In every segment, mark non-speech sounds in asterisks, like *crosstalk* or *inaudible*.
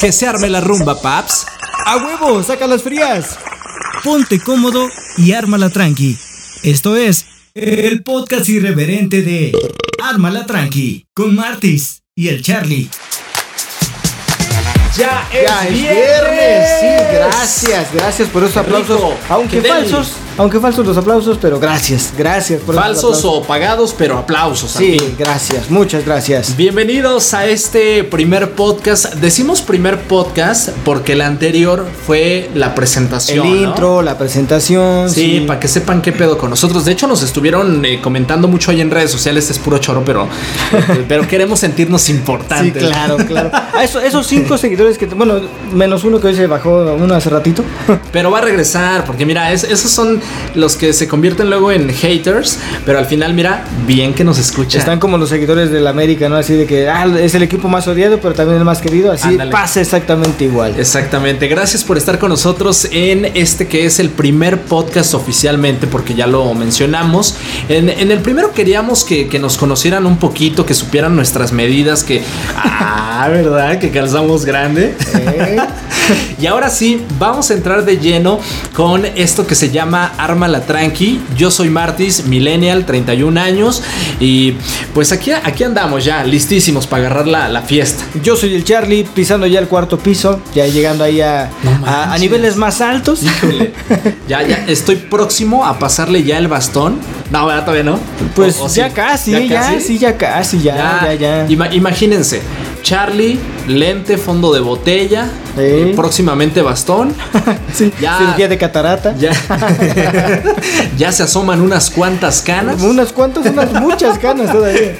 Que se arme la rumba, paps. ¡A huevo! ¡Saca las frías! Ponte cómodo y ármala tranqui. Esto es el podcast irreverente de Ármala tranqui con Martis y el Charlie. Ya es, Ya es viernes. viernes. Sí, gracias, gracias por esos aplausos. rico. Aunque falsos, aunque falsos los aplausos, pero gracias, gracias por Falsos o pagados, pero aplausos. Sí, gracias, muchas gracias. Bienvenidos a este primer podcast. Decimos primer podcast porque el anterior fue la presentación. El ¿no? intro, la presentación. Sí, para que sepan qué pedo con nosotros. De hecho, nos estuvieron eh, comentando mucho ahí en redes sociales. Es puro choro, pero, eh, pero queremos sentirnos Sí, importantes. claro, claro. A eso- esos cinco seguidores que, bueno, menos uno que hoy se bajó uno hace ratito. Pero va a regresar, porque mira, es- esos son los que se convierten luego en haters. Pero al final, mira, bien que nos escuchan. Están como los seguidores del América, ¿no? Así de que ah, es el equipo más odiado, pero también el más querido. Así Ándale. pasa exactamente igual. Exactamente, gracias por estar con nosotros en este que es el primer podcast oficialmente, porque ya lo mencionamos. En, en el primero queríamos que, que nos conocieran un poquito, que supieran nuestras medidas, que... *laughs* Ah, ¿verdad? Que calzamos grande. ¿Eh? *laughs* Y ahora sí, vamos a entrar de lleno con esto que se llama Arma la Tranqui. Yo soy Martis, millennial, 31 años. Y pues aquí, aquí andamos ya, listísimos para agarrar la, la fiesta. Yo soy el Charlie, pisando ya el cuarto piso, ya llegando ahí a, No a- niveles más altos. Híjole, ya, ya estoy próximo a pasarle ya el bastón. No, ¿verdad? Todavía no. Pues ¿O- o ya sí? casi, ya, sí, ya casi, ya, ya, ya. Ima- imagínense, Charlie, lente, fondo de botella, Sí. eh, próximamente bastón. *laughs* Sí, ya- cirugía de catarata. Ya, *laughs* *laughs* ya se asoman unas cuantas canas. Unas cuantas, unas muchas canas todavía.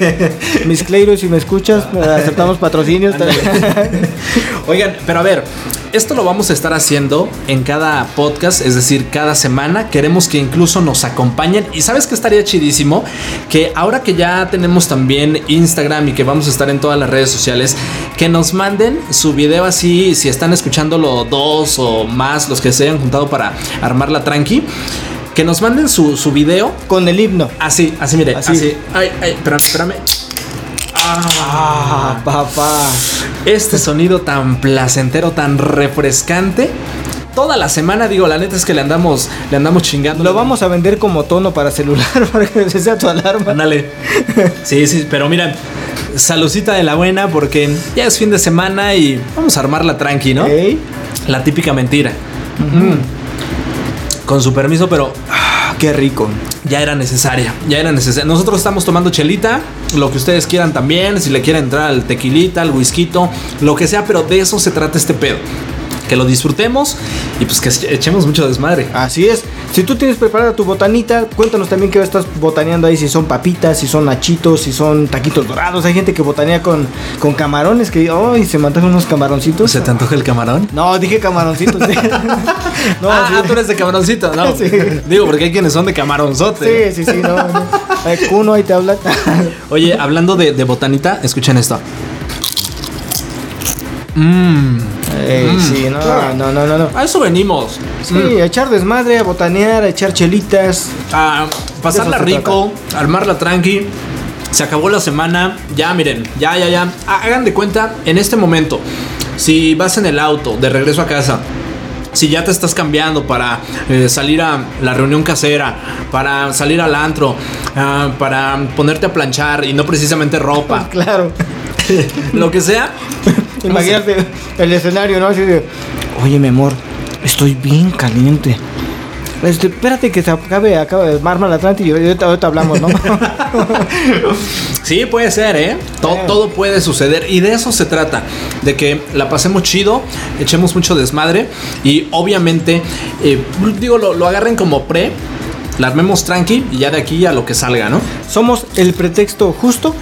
Mis Cleiros, si me escuchas, aceptamos patrocinios. Oigan, pero a ver, esto lo vamos a estar haciendo en cada podcast, es decir, cada semana. Queremos que incluso nos acompañen. Y sabes que estaría chidísimo que ahora que ya tenemos también Instagram y que vamos a estar en todas las redes sociales, que nos manden su video así, si están escuchándolo dos o más, los que se hayan juntado para armar la tranqui. Que nos manden su, su video Con el himno. Así, así, mire, así. Así. Ay, ay, espérame, espérame. Ah, papá. Este sonido tan placentero, tan refrescante. Toda la semana, digo, la neta es que le andamos, le andamos chingando. Lo vamos a vender como tono para celular *laughs* para que sea tu alarma. Ándale. Sí, sí, pero mira, salucita de la buena porque ya es fin de semana y vamos a armarla tranqui, ¿no? La típica mentira. Mm. Con su permiso, pero ah, qué rico. Ya era necesaria. Ya era necesaria. Nosotros estamos tomando chelita, lo que ustedes quieran también, si le quieren entrar al tequilita, al whisky, lo que sea, pero de eso se trata este pedo. Que lo disfrutemos y pues que echemos mucho desmadre. Así es. Si tú tienes preparada tu botanita, cuéntanos también qué estás botaneando ahí, si son papitas, si son nachitos, si son taquitos dorados. Hay gente que botanea con, con camarones, que ay, se mandan unos camaroncitos. ¿Se te antoja el camarón? No, dije camaroncitos. *laughs* no, ah, sí. ah, tú eres de camaroncito, no. Sí. Digo, porque hay quienes son de camaronzote. Sí, sí, sí, no. no. Kuno, ahí te habla. *laughs* Oye, hablando de, de botanita, escuchen esto. Mmm. Ey, sí, no, no, no, no, no. A eso venimos. Sí, a echar desmadre, a botanear, a echar chelitas. a pasarla rico, armarla tranqui. Se acabó la semana. Ya, miren, ya, ya, ya. Hagan de cuenta en este momento. Si vas en el auto de regreso a casa. Si ya te estás cambiando para eh, salir a la reunión casera, para salir al antro, ah, para ponerte a planchar y no precisamente ropa, *laughs* Claro. *laughs* lo que sea. Imagínate el escenario, ¿no? Así de, oye, mi amor, estoy bien caliente. Este, espérate que se acabe, acabe de armar la Atlante y ahorita, ahorita hablamos, ¿no? *laughs* Sí, puede ser, ¿eh? To- Eh. Todo puede suceder y de eso se trata, de que la pasemos chido, echemos mucho desmadre y obviamente, eh, digo, lo, lo agarren como pre, la armemos tranqui y ya de aquí a lo que salga, ¿no? Somos el pretexto justo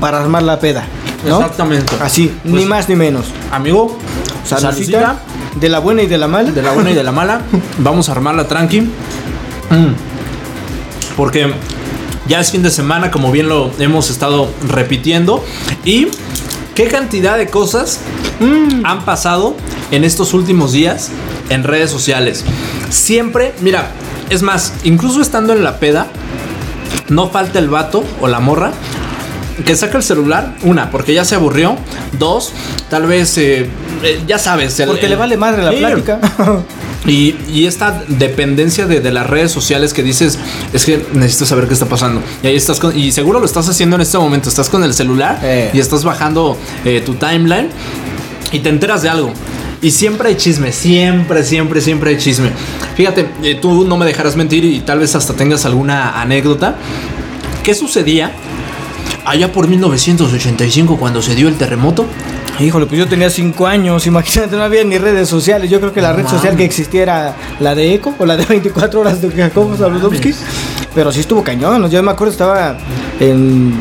para armar la peda, ¿no? Exactamente. Así, Pues, ni más ni menos. Amigo, saludcita, de la buena y de la mala. de la buena y de la mala, *laughs* vamos a armarla tranqui. Mm. Porque ya es fin de semana, como bien lo hemos estado repitiendo. Y qué cantidad de cosas han pasado en estos últimos días en redes sociales. Siempre, mira, es más, incluso estando en la peda, no falta el vato o la morra que saca el celular, una, porque ya se aburrió, dos, tal vez, eh, eh, ya sabes, el- Porque el- le vale madre la Sí. plática. Y, y esta dependencia de, de las redes sociales que dices, es que necesito saber qué está pasando. Y ahí estás con, y seguro lo estás haciendo en este momento, estás con el celular Eh. y estás bajando tu timeline y te enteras de algo. Y siempre hay chisme, siempre, siempre, siempre hay chisme. Fíjate, eh, tú no me dejarás mentir y tal vez hasta tengas alguna anécdota. ¿Qué sucedía allá por 1985 cuando se dio el terremoto? Híjole, pues yo tenía cinco años, *laughs* imagínate, no había ni redes sociales. Yo creo que la red social que existía era la de Eco o la de 24 horas de Jacobo Saludowski. Pero sí estuvo cañón. Yo me acuerdo, estaba en,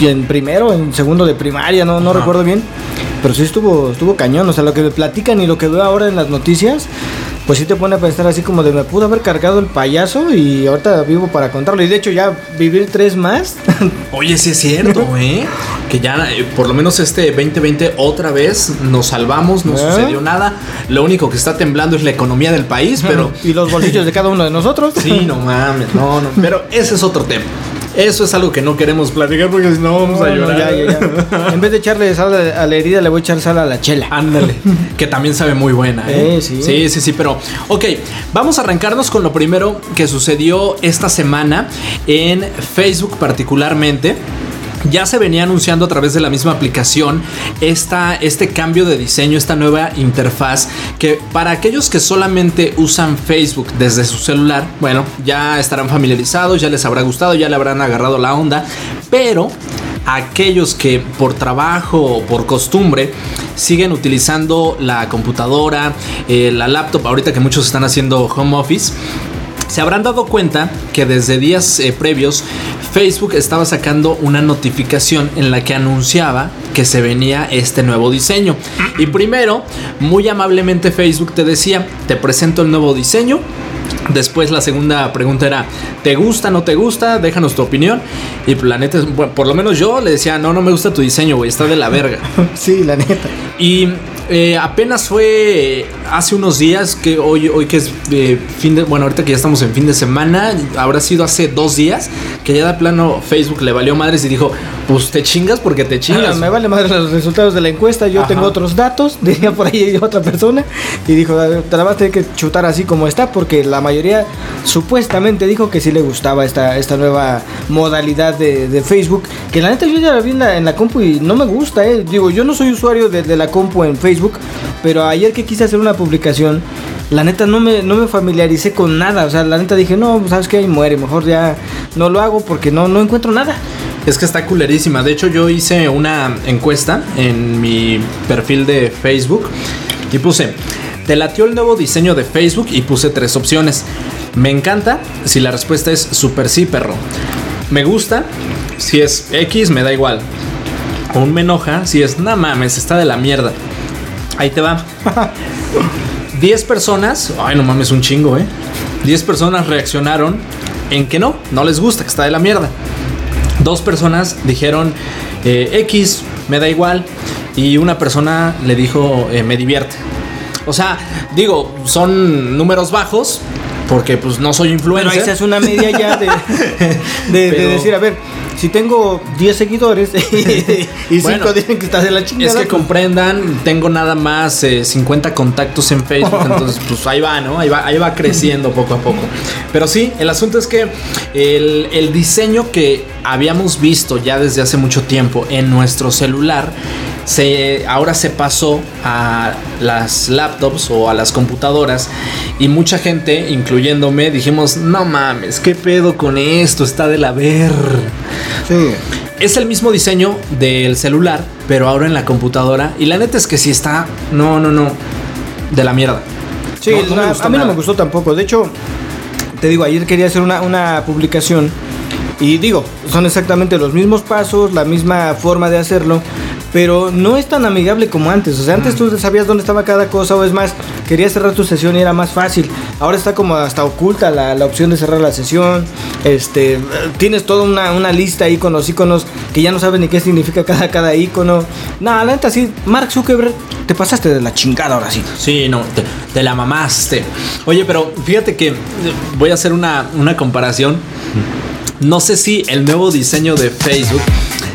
en primero, en segundo de primaria, no, no Ajá. recuerdo bien. Pero sí estuvo, estuvo cañón. O sea, lo que me platican y lo que veo ahora en las noticias, pues sí te pone a pensar así como de me pudo haber cargado el payaso y ahorita vivo para contarlo. Y de hecho ya vivir tres más. *laughs* Oye, sí es cierto, *laughs* ¿eh? Que ya eh, por lo menos este 2020 otra vez nos salvamos, no ¿Eh? sucedió nada. Lo único que está temblando es la economía del país, pero *laughs* y los bolsillos de cada uno de nosotros. sí, no mames, no, no. Pero ese es otro tema. Eso es algo que no queremos platicar porque si no vamos No, a no, llorar. ya, ya, ya. En vez de echarle sal a a la herida, le voy a echar sal a la chela. Ándale, que también sabe muy buena. ¿eh? Eh, sí. sí, sí, sí, pero ok, vamos a arrancarnos con lo primero que sucedió esta semana en Facebook particularmente. Ya se venía anunciando a través de la misma aplicación esta, este cambio de diseño, esta nueva interfaz que para aquellos que solamente usan Facebook desde su celular, bueno, ya estarán familiarizados, ya les habrá gustado, ya le habrán agarrado la onda, pero aquellos que por trabajo o por costumbre siguen utilizando la computadora, eh, la laptop, ahorita que muchos están haciendo home office, se habrán dado cuenta que desde días eh, previos Facebook estaba sacando una notificación en la que anunciaba que se venía este nuevo diseño. Y primero, muy amablemente Facebook te decía, te presento el nuevo diseño. Después la segunda pregunta era, ¿te gusta, no te gusta? Déjanos tu opinión. Y la neta, bueno, por lo menos yo le decía, no, no me gusta tu diseño, güey, está de la verga. *laughs* Sí, la neta. Y eh, apenas fue hace unos días que hoy, hoy que es eh, fin de, bueno, ahorita que ya estamos en fin de semana, habrá sido hace dos días que ya de plano Facebook le valió madres y dijo, pues te chingas porque te chingas. Ah, me vale madre los resultados de la encuesta. Yo Ajá. tengo otros datos. *laughs* Diría por ahí otra persona. Y dijo, "A ver, te la vas a tener que chutar así como está. Porque la mayoría supuestamente dijo que sí le gustaba esta, esta nueva modalidad de, de Facebook. Que la neta yo ya la vi en la, en la compu y no me gusta. Eh. Digo, yo no soy usuario de, de la compu en Facebook. Pero ayer que quise hacer una publicación. La neta no me, no me familiaricé con nada. O sea, la neta dije, no, pues, sabes que ahí muere. Mejor ya no lo hago porque no, no encuentro nada. Es que está culerísima. De hecho, yo hice una encuesta en mi perfil de Facebook y puse, ¿te latió el nuevo diseño de Facebook? Y puse tres opciones. Me encanta si la respuesta es super sí, perro. Me gusta si es X, me da igual. O un me enoja si es, no mames, está de la mierda. Ahí te va. *laughs* 10 personas, ay no mames, un chingo, eh. 10 personas reaccionaron en que no, no les gusta, que está de la mierda. Dos personas dijeron eh, X, me da igual. Y una persona le dijo eh, me divierte. O sea, digo, son números bajos. Porque pues no soy Pero influencer. ahí se hace una media ya de, *laughs* de, de Pero- decir, a ver, si tengo 10 seguidores *laughs* y 5 Bueno, dicen que estás de la chingada. Es que comprendan, tengo nada más eh, 50 contactos en Facebook, *laughs* entonces pues ahí va, ¿no? Ahí va, ahí va creciendo poco a poco. Pero sí, el asunto es que el, el diseño que habíamos visto ya desde hace mucho tiempo en nuestro celular, se, ahora se pasó a las laptops o a las computadoras y mucha gente, incluyéndome, dijimos, no mames, ¿qué pedo con esto? Está de la ver. Sí. Es el mismo diseño del celular, pero ahora en la computadora. Y la neta es que sí está. No, no, no. De la mierda. Sí, No, no la- a mí no me gustó tampoco. De hecho, te digo, ayer quería hacer una, una publicación y digo, son exactamente los mismos pasos, la misma forma de hacerlo, pero no es tan amigable como antes. O sea, antes tú sabías dónde estaba cada cosa o es más, querías cerrar tu sesión y era más fácil. Ahora está como hasta oculta la, la opción de cerrar la sesión. Este, tienes toda una, una lista ahí con los iconos que ya no sabes ni qué significa cada, cada icono. No, la neta sí, Mark Zuckerberg, te pasaste de la chingada ahora sí. Sí, no, te, te la mamaste. Oye, pero fíjate que eh, voy a hacer una, una comparación. No sé si el nuevo diseño de Facebook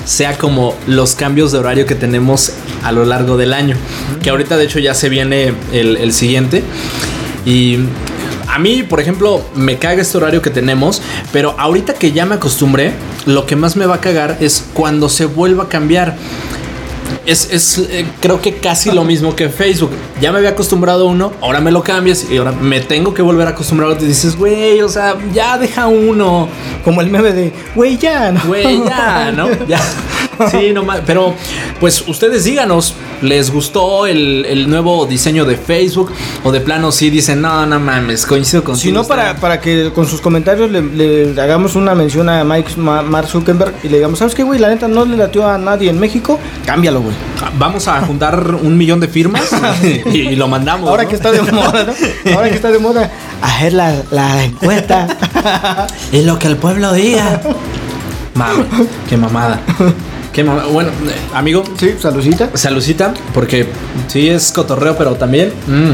sea como los cambios de horario que tenemos a lo largo del año. Que ahorita de hecho ya se viene el, el siguiente. Y a mí, por ejemplo, me caga este horario que tenemos, pero ahorita que ya me acostumbré, lo que más me va a cagar es cuando se vuelva a cambiar. Es, es, eh, creo que casi lo mismo que Facebook. Ya me había acostumbrado a uno, ahora me lo cambias y ahora me tengo que volver a acostumbrar. Y dices, güey, o sea, ya deja uno. Como el meme de, güey, ya, ¿no? Güey, ya, ¿no? *laughs* Ya. Sí, no más. Pero, pues ustedes díganos, ¿les gustó el, el nuevo diseño de Facebook? O de plano sí dicen, no, no mames, coincido con Si no, para, para que con sus comentarios le, le hagamos una mención a Mike Ma- Mark Zuckerberg y le digamos, ¿sabes qué, güey? La neta no le latió a nadie en México, cámbialo, güey. Vamos a juntar un millón de firmas *laughs* y, y lo mandamos. Ahora ¿no? que está de moda, ¿no? Ahora que está de moda, hacer la, la encuesta. *laughs* Es lo que el pueblo diga. Mami, qué mamada. Qué. Bueno, amigo, Sí, saludcita. saludcita, porque sí es cotorreo, pero también mm,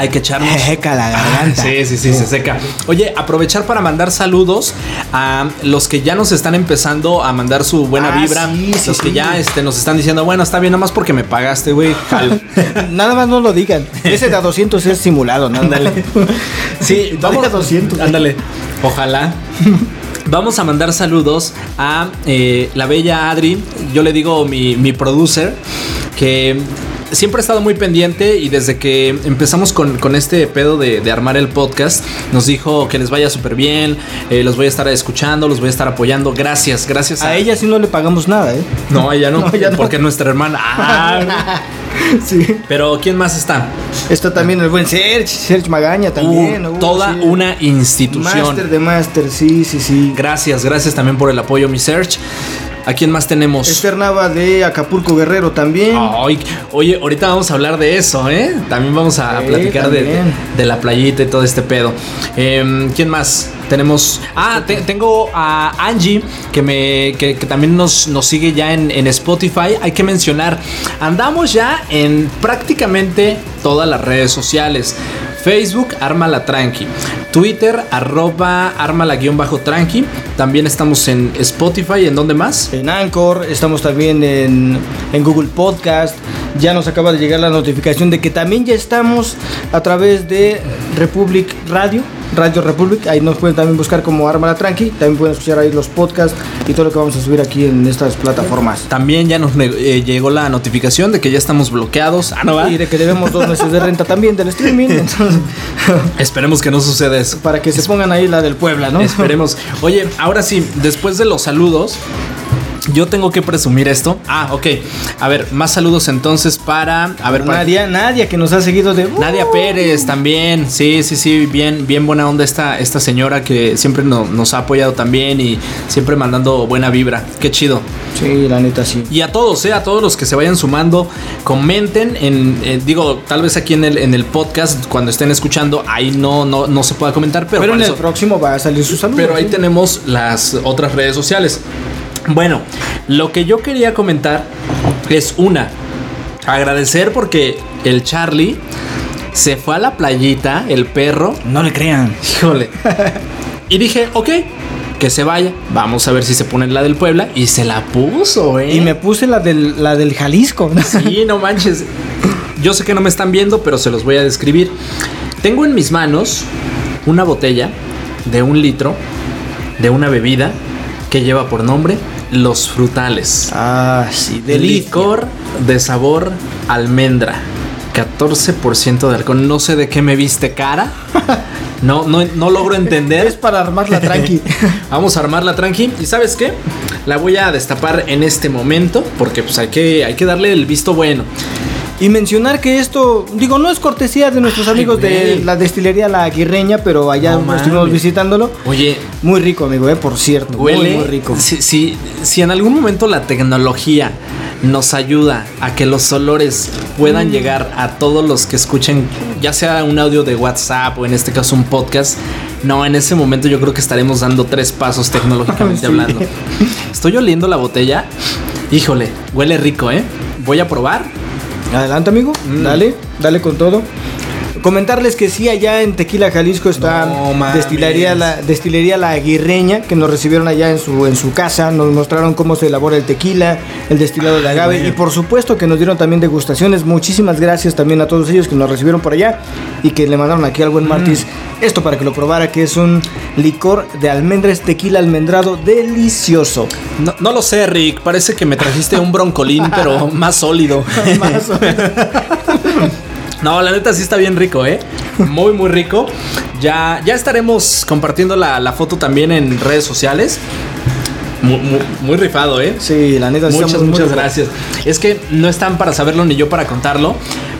hay que echarnos. Jejeca la garganta. Sí, sí, sí, se seca. Oye, aprovechar para mandar saludos a los que ya nos están empezando a mandar su buena Ah, vibra. sí, sí, los que ya este, nos están diciendo, bueno, está bien, nomás porque me pagaste, güey. *laughs* Nada más no lo digan. Ese de a 200 es simulado, ¿no? Ándale. *laughs* Sí, Vamos vamos a 200. Ándale. Ojalá. *laughs* Vamos a mandar saludos a eh, la bella Adri. Yo le digo mi, mi producer que siempre ha estado muy pendiente y desde que empezamos con, con este pedo de, de armar el podcast, nos dijo que les vaya súper bien, eh, los voy a estar escuchando, los voy a estar apoyando. Gracias, gracias a, A ella sí no le pagamos nada, ¿eh? No, a ella no, *laughs* No, ella no. porque es nuestra hermana. *laughs* Ah, Sí. pero ¿quién más está? Está también el buen Serge, Serge Magaña también. Uh, uh, toda sí. una institución. Master de Master, sí, sí, sí. Gracias, gracias también por el apoyo, mi search. ¿A quién más tenemos? Esther Nava de Acapulco Guerrero también. Oye, ahorita vamos a hablar de eso, ¿eh? También vamos a Sí, platicar de, de la playita y todo este pedo. Em, ¿Quién más? Tenemos. Ah, te- tengo a Angie, que me. que, que también nos, nos sigue ya en, en Spotify. Hay que mencionar. Andamos ya en prácticamente todas las redes sociales. Facebook, Armala Tranqui. Twitter, arroba Armala-Tranqui. También estamos en Spotify. ¿En dónde más? En Anchor, estamos también en, en Google Podcast. Ya nos acaba de llegar la notificación de que también ya estamos a través de Republic Radio, Radio Republic. Ahí nos pueden también buscar como Arma la Tranqui. También pueden escuchar ahí los podcasts y todo lo que vamos a subir aquí en estas plataformas. También ya nos eh, llegó la notificación de que ya estamos bloqueados. Ah, no va. Y de que debemos dos meses de renta también del streaming. *laughs* Entonces, Esperemos que no suceda eso. para que se pongan ahí la del Puebla, ¿no? Esperemos. Oye, ahora sí, después de los saludos, yo tengo que presumir esto. Ah, ok. A ver, más saludos entonces para. A ver, para. Nadia, Nadia que nos ha seguido de. Nadia Pérez también, sí, sí, sí, bien, bien buena onda esta, esta señora que siempre no- nos ha apoyado también y siempre mandando buena vibra. Qué chido. Sí, la neta sí. Y a todos, eh, a todos los que se vayan sumando, comenten en, eh, digo, tal vez aquí en el, en el podcast, cuando estén escuchando, ahí no, no, no se pueda comentar, pero, Pero, en eso- el próximo va a salir su saludo. pero ahí ¿sí? tenemos las otras redes sociales. Bueno, lo que yo quería comentar es una, agradecer porque el Charlie se fue a la playita, el perro, No le crean. híjole. *laughs* Y dije, ok, que se vaya, vamos a ver si se pone la del Puebla y se la puso, ¿eh? Y me puse la del, la del Jalisco. Sí, no manches. Yo sé que no me están viendo, pero se los voy a describir. Tengo en mis manos una botella de un litro de una bebida que lleva por nombre Los Frutales. Ah, sí, de licor de sabor almendra. 14% de alcohol. No sé de qué me viste cara. *laughs* No, no, no logro Es entender. para armarla tranqui. *laughs* Vamos a armarla tranqui. ¿Y sabes qué? La voy a destapar en este momento. Porque pues hay que, hay que darle el visto bueno. Y mencionar que esto, digo, no es cortesía de nuestros Ay, amigos de la destilería La Aguirreña, pero allá No estuvimos visitándolo. Oye, Muy rico, amigo, eh, por cierto. Huele Muy, muy rico. Si, si, si en algún momento la tecnología nos ayuda a que los olores puedan llegar a todos los que escuchen, ya sea un audio de WhatsApp o en este caso un podcast, no, en ese momento yo creo que estaremos dando tres pasos tecnológicamente *laughs* Sí. hablando. Estoy oliendo la botella. Híjole, huele rico, ¿eh? Voy a probar. Adelante, amigo. Mm. Dale, dale con todo. Comentarles que sí, allá en Tequila, Jalisco está No destilería la, destilería la Aguirreña, que nos recibieron allá en su, en su casa, nos mostraron cómo se elabora el tequila, el destilado de agave y por supuesto que nos dieron también degustaciones. Muchísimas gracias también a todos ellos que nos recibieron por allá y que le mandaron aquí al buen Mm. Martis esto para que lo probara, que es un licor de almendras, tequila almendrado delicioso. No, no lo sé, Rick. Parece que me trajiste un broncolín, *laughs* pero más sólido. Más o menos. *laughs* No, la neta sí está bien rico, ¿eh? Muy, muy rico. Ya, ya estaremos compartiendo la, la foto también en redes sociales. Muy, muy- muy rifado, ¿eh? Sí, la neta. sí Muchas, muchas gracias. Es que no están para saberlo ni yo para contarlo,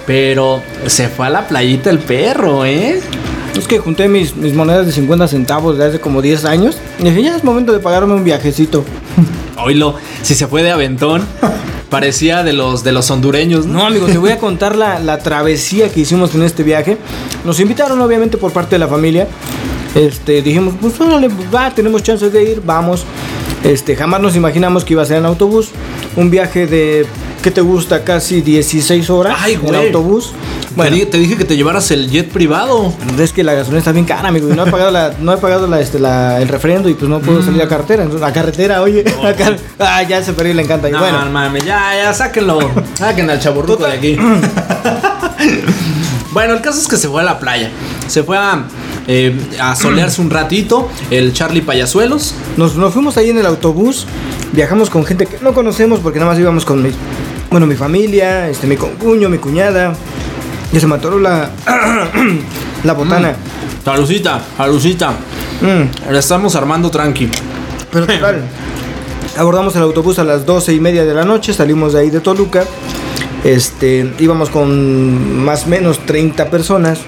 pero se fue a la playita el perro, ¿eh? Es que junté mis, mis monedas de 50 centavos de hace como 10 años. Y dije, ya es momento de pagarme un viajecito. Oílo, si se fue de aventón, *laughs* parecía de los, de los hondureños, ¿no? No, amigo, te voy a contar la, la travesía que hicimos en este viaje. Nos invitaron, obviamente, por parte de la familia. Este, dijimos, pues órale, va, tenemos chances de ir, vamos. Este, jamás nos imaginamos que iba a ser en autobús. Un viaje de, ¿qué te gusta? Casi 16 horas Ay, en autobús. Bueno, te dije que te llevaras el jet privado. es que la gasolina está bien cara, amigo. Y no he *laughs* pagado, la, no he pagado la, este, la- el refrendo y pues no puedo salir a carretera. Entonces, a carretera, oye. a car- ah, ya se perdió y le encanta. Y No, bueno, mames, ya, ya, sáquenlo. *laughs* Saquen al chaburruco de aquí. *laughs* bueno, el caso es que se fue a la playa. Se fue a, eh, a solearse un ratito. El Charlie Payasuelos. Nos, nos fuimos ahí en el autobús, viajamos con gente que no conocemos porque nada más íbamos con mi, bueno, mi familia, este, mi concuño, mi cuñada. Ya se me atoró la, *clears throat* la botana. Salucita, salucita. Mm, La estamos armando tranqui. pero *laughs* total, abordamos el autobús a las doce y media de la noche, salimos de ahí de Toluca. Este, íbamos con más o menos 30 personas.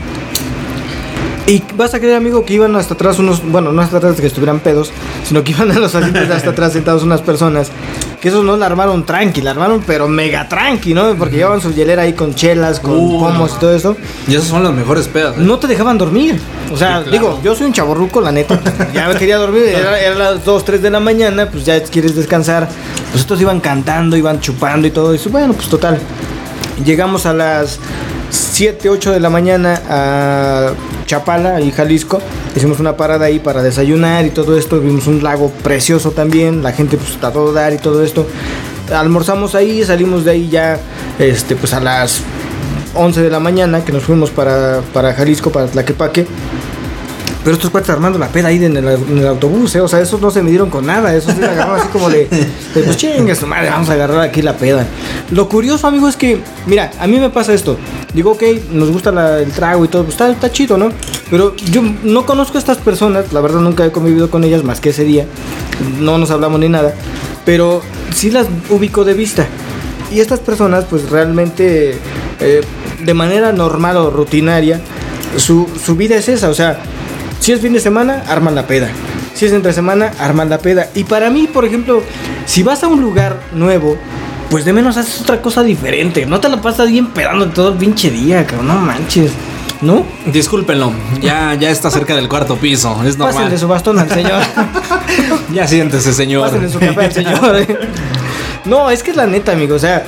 Y vas a creer, amigo, que iban hasta atrás unos, bueno, no hasta atrás de que estuvieran pedos, sino que iban a los asientos de hasta atrás sentados unas personas. Que esos no la armaron tranqui, la armaron pero mega tranqui, ¿no? Porque llevaban su hielera ahí con chelas, con Uh, pomos y todo eso. Y esos son los mejores pedas. ¿eh? No te dejaban dormir. O sea, claro. digo, yo soy un chaborruco, la neta. *laughs* Ya me quería dormir, era, era las 2, 3 de la mañana, pues ya quieres descansar. Pues estos iban cantando, iban chupando y todo eso. Bueno, pues total. Llegamos a las 7, 8 de la mañana a Chapala, ahí Jalisco. Hicimos una parada ahí para desayunar y todo esto. Vimos un lago precioso también. La gente pues a todo dar y todo esto. Almorzamos ahí, salimos de ahí ya este, pues a las 11 de la mañana que nos fuimos para, para Jalisco, para Tlaquepaque. Pero estos cuates armando la peda ahí en el, en el autobús, ¿eh? O sea, esos no se midieron con nada. Esos se agarraron así como de, *laughs* de, pues chingue su madre, vamos a agarrar aquí la peda. Lo curioso, amigo, es que, mira, a mí me pasa esto. Digo, ok, nos gusta la- el trago y todo, pues está, está chido, ¿no? Pero yo no conozco a estas personas, la verdad nunca he convivido con ellas más que ese día. No nos hablamos ni nada. Pero sí las ubico de vista. Y estas personas, pues realmente, eh, de manera normal o rutinaria, su, su vida es esa. O sea, si es fin de semana, arman la peda. Si es entre semana, arman la peda. Y para mí, por ejemplo, si vas a un lugar nuevo, pues de menos haces otra cosa diferente. No te la pasas bien pedando todo el pinche día, cabrón. No manches. ¿No? Discúlpenlo, ya, ya está cerca del cuarto piso. Es normal. Pásenle su bastón al señor. *laughs* Ya siéntese, señor. Pásenle su café al señor. *laughs* No, es que es la neta, amigo. O sea,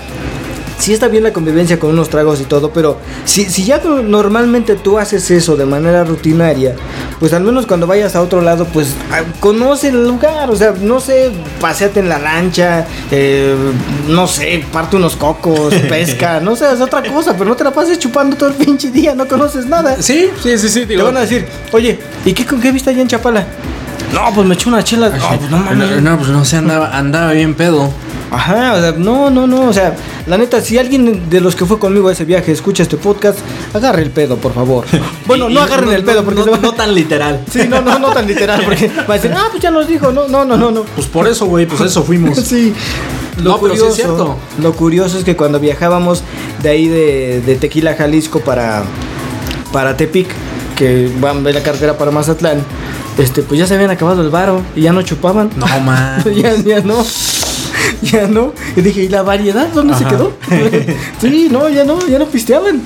sí está bien la convivencia con unos tragos y todo, pero si, si ya no- normalmente tú haces eso de manera rutinaria, pues al menos cuando vayas a otro lado, pues ah, conoce el lugar. O sea, no sé, paseate en la lancha, eh, no sé, parte unos cocos, *laughs* pesca, no sé, es otra cosa, pero no te la pases chupando todo el pinche día, no conoces nada. Sí, sí, sí, sí. Te Digo, van a decir, oye, ¿y qué con qué viste allá en Chapala? No, pues me eché una chela. No, pues no mames. no, no, pues no sé, andaba, andaba bien pedo. Ajá, o sea, no, no, no, o sea, la neta, si alguien de los que fue conmigo a ese viaje escucha este podcast, agarre el pedo, por favor. *laughs* Bueno, Y- no agarren el pedo porque no, no tan literal. Sí, no, no, no tan literal, *laughs* porque va a decir, ah, pues ya nos dijo, no, no, no, no, no. Pues por eso, güey, pues eso fuimos. *laughs* Sí. No, pero sí es cierto. Lo curioso es que cuando viajábamos de ahí de, de Tequila, Jalisco para, para Tepic, que van de la carretera para Mazatlán, este, pues ya se habían acabado el varo y ya no chupaban. No, man. ya, ya no. *laughs* Ya no. Y dije, ¿y la variedad dónde se quedó? *laughs* sí, no, ya no, ya no pisteaban.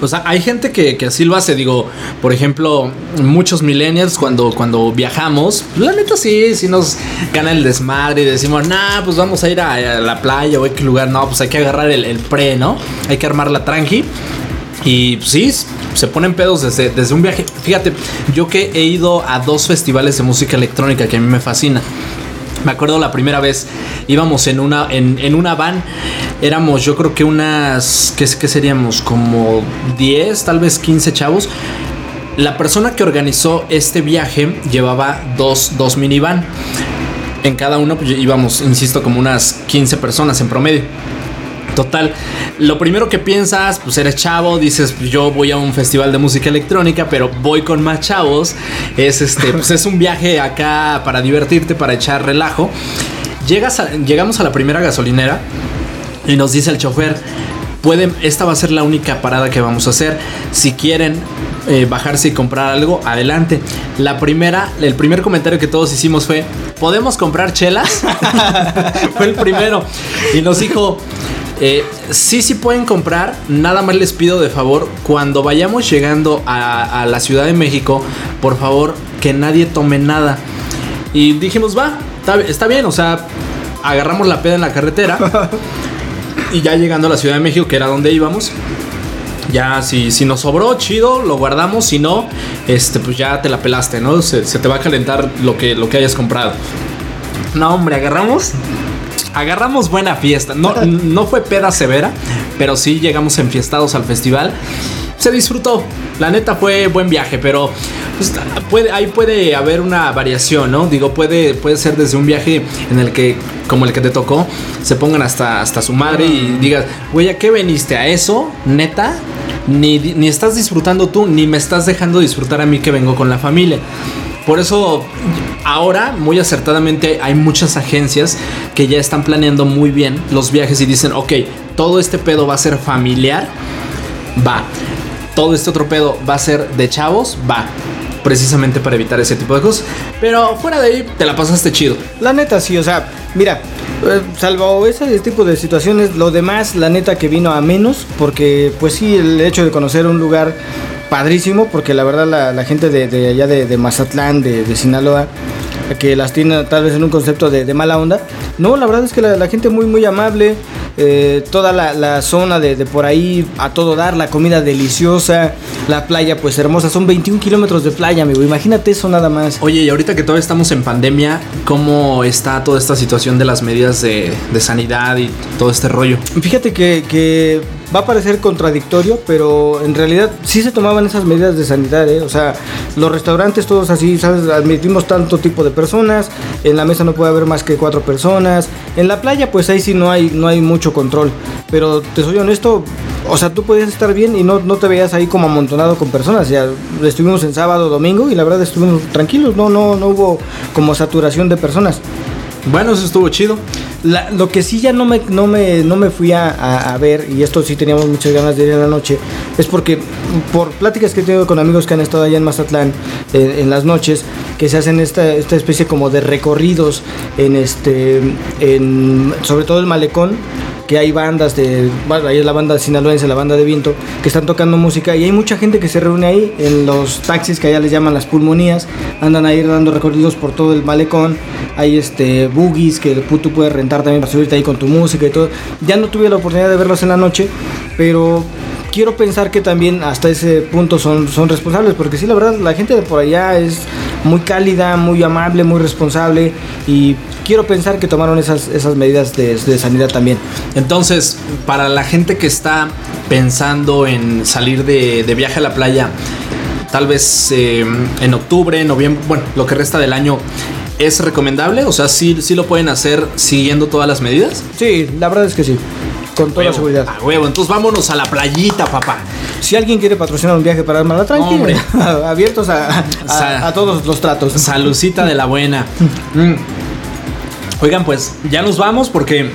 O sea, hay gente que, que así lo hace. Digo, por ejemplo, muchos millennials cuando, cuando viajamos, pues, la neta sí, sí nos gana el desmadre y decimos, nah, pues vamos a ir a, a la playa o a qué lugar. No, pues hay que agarrar el, el pre, ¿no? Hay que armar la tranqui. Y pues, sí, se ponen pedos desde, desde un viaje. Fíjate, yo que he ido a dos festivales de música electrónica que a mí me fascina. Me acuerdo la primera vez íbamos en una, en, en una van. Éramos, yo creo que unas. ¿qué, ¿Qué seríamos? Como 10, tal vez 15 chavos. La persona que organizó este viaje llevaba dos, dos minivan. En cada uno pues, íbamos, insisto, como unas 15 personas en promedio. Total, lo primero que piensas, pues eres chavo, dices, pues, yo voy a un festival de música electrónica, pero voy con más chavos. Es este, pues es un viaje acá para divertirte, para echar relajo. Llegas llegamos a la primera gasolinera y nos dice el chofer, pueden, esta va a ser la única parada que vamos a hacer. Si quieren eh, bajarse y comprar algo, adelante. La primera, el primer comentario que todos hicimos fue, ¿podemos comprar chelas? *laughs* fue el primero. Y nos dijo, eh, sí, sí pueden comprar. Nada más les pido de favor, cuando vayamos llegando a, a la Ciudad de México, por favor, que nadie tome nada. Y dijimos, va, está, está bien, o sea, agarramos la peda en la carretera. *laughs* y ya llegando a la Ciudad de México, que era donde íbamos, ya si, si nos sobró, chido, lo guardamos. Si no, este, pues ya te la pelaste, ¿no? Se, se te va a calentar lo que, lo que hayas comprado. No, hombre, agarramos. Agarramos buena fiesta. No, no fue peda severa, pero sí llegamos enfiestados al festival. Se disfrutó. La neta fue buen viaje, pero pues, puede, ahí puede haber una variación, ¿no? Digo, puede, puede ser desde un viaje en el que, como el que te tocó, se pongan hasta, hasta su madre y digas, güey, ¿a qué veniste? ¿A eso? ¿Neta? Ni, ni estás disfrutando tú, ni me estás dejando disfrutar a mí que vengo con la familia. Por eso ahora, muy acertadamente, hay muchas agencias que ya están planeando muy bien los viajes y dicen, ok, todo este pedo va a ser familiar, va. Todo este otro pedo va a ser de chavos, va. Precisamente para evitar ese tipo de cosas. Pero fuera de ahí, te la pasaste chido. La neta sí, o sea, mira, eh, salvo ese tipo de situaciones, lo demás, la neta que vino a menos, porque pues sí, el hecho de conocer un lugar padrísimo, porque la verdad la, gente de, de allá de, Mazatlán, de, de Sinaloa, que las tiene tal vez en un concepto de, de mala onda, no, la verdad es que la, la gente muy, muy amable, eh, toda la, la zona de, de por ahí a todo dar, la comida deliciosa, la playa pues hermosa, son 21 kilómetros de playa, amigo, imagínate eso nada más. Oye, y ahorita que todavía estamos en pandemia, ¿cómo está toda esta situación de las medidas de, de sanidad y todo este rollo? Fíjate que, que va a parecer contradictorio, pero en realidad sí se tomaban esas medidas de sanidad, ¿eh? O sea, los restaurantes todos así, ¿sabes? Admitimos tanto tipo de personas, en la mesa no puede haber más que cuatro personas, en la playa pues ahí sí no hay, no hay mucho control, pero te soy honesto, o sea, tú podías estar bien y no, no te veías ahí como amontonado con personas, ya estuvimos en sábado, domingo y la verdad estuvimos tranquilos, no, no, no hubo como saturación de personas. Bueno, eso estuvo chido. La- lo que sí ya no me, no me, no me fui a, a- a ver, y esto sí teníamos muchas ganas de ir en la noche, es porque por pláticas que he tenido con amigos que han estado allá en Mazatlán eh, en las noches, que se hacen esta, esta especie como de recorridos en este, en, sobre todo el malecón, que hay bandas de, bueno, ahí es la banda sinaloense, la banda de viento, que están tocando música y hay mucha gente que se reúne ahí en los taxis que allá les llaman las pulmonías, andan ahí dando recorridos por todo el malecón, hay este boogies que tú puedes rentar también para subirte ahí con tu música y todo. Ya no tuve la oportunidad de verlos en la noche, pero quiero pensar que también hasta ese punto son, son responsables, porque sí, la verdad, la gente de por allá es muy cálida, muy amable, muy responsable y quiero pensar que tomaron esas, esas medidas de, de sanidad también. Entonces, para la gente que está pensando en salir de, de viaje a la playa, tal vez eh, en octubre, noviembre, bueno, lo que resta del año, ¿es recomendable? O sea, ¿sí, sí lo pueden hacer siguiendo todas las medidas? Sí, la verdad es que sí, con toda Huevo, seguridad. A huevo, entonces vámonos a la playita, papá. Si alguien quiere patrocinar un viaje para Armala Tranqui, Hombre. *laughs* abiertos a, a- a todos los tratos. Salucita de la buena. *laughs* Oigan, pues ya nos vamos porque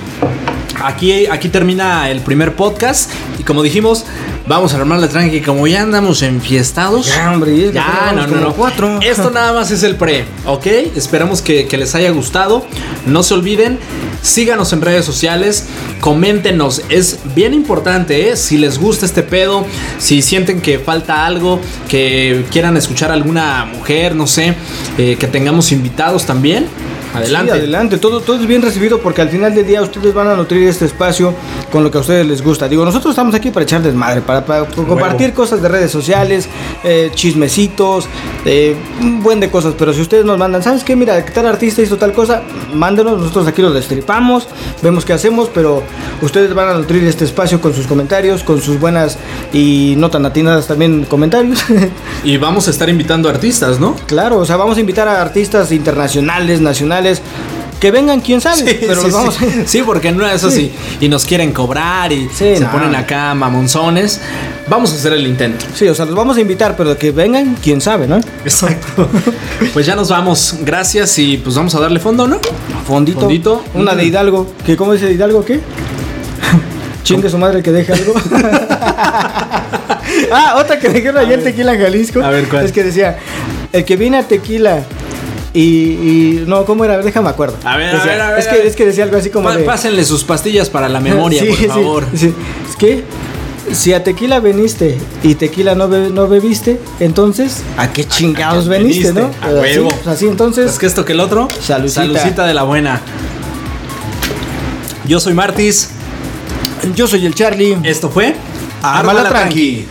aquí, aquí termina el primer podcast. Y como dijimos, vamos a armar la tranqui. Como ya andamos enfiestados. Ya, hombre, Ya, no, no, cuatro. *laughs* Esto nada más es el pre, ¿ok? Esperamos que, que les haya gustado. No se olviden, síganos en redes sociales, coméntenos. Es bien importante, ¿eh? Si les gusta este pedo, si sienten que falta algo, que quieran escuchar a alguna mujer, no sé, eh, que tengamos invitados también. Adelante. Sí, adelante. Todo, todo es bien recibido porque al final del día ustedes van a nutrir este espacio con lo que a ustedes les gusta. Digo, nosotros estamos aquí para echar desmadre, para, para compartir cosas de redes sociales, eh, chismecitos, eh, un buen de cosas. Pero si ustedes nos mandan, ¿sabes qué? Mira, tal artista hizo tal cosa, mándenos. Nosotros aquí lo destripamos, vemos qué hacemos, pero ustedes van a nutrir este espacio con sus comentarios, con sus buenas y no tan atinadas también comentarios. *laughs* Y vamos a estar invitando artistas, ¿no? Claro, o sea, vamos a invitar a artistas internacionales, nacionales, que vengan, quién sabe, pero sí, los vamos sí. Sí, porque no eso sí. Y nos quieren cobrar y se no. ponen acá mamonzones. Vamos a hacer el intento. Sí, o sea, los vamos a invitar, pero que vengan, quién sabe, ¿no? Exacto. *laughs* pues ya nos vamos. Gracias y pues vamos a darle fondo, ¿no? Fondito. Fondito. Una de Hidalgo. ¿Qué, ¿Cómo dice Hidalgo? ¿Qué? *laughs* Chingue su madre que deje algo. *laughs* ah, otra que dijeron ayer en Tequila en Jalisco. A ver, ¿cuál? Es que decía, el que viene a Tequila y, y- no, ¿cómo era? Déjame acuerdo. A ver, a ver, a ver, Es que, ver. es que decía algo así como de... Pásenle sus pastillas para la memoria, *laughs* Sí, por sí, favor. sí. Es que si a tequila veniste y tequila no, be- no bebiste, entonces ¿a qué chingados qué veniste, veniste? no? A Así, huevo. así entonces. Es que esto que el otro. Salucita. Salucita de la buena. Yo soy Martis. Yo soy el Charlie. Esto fue Ármala tranqui.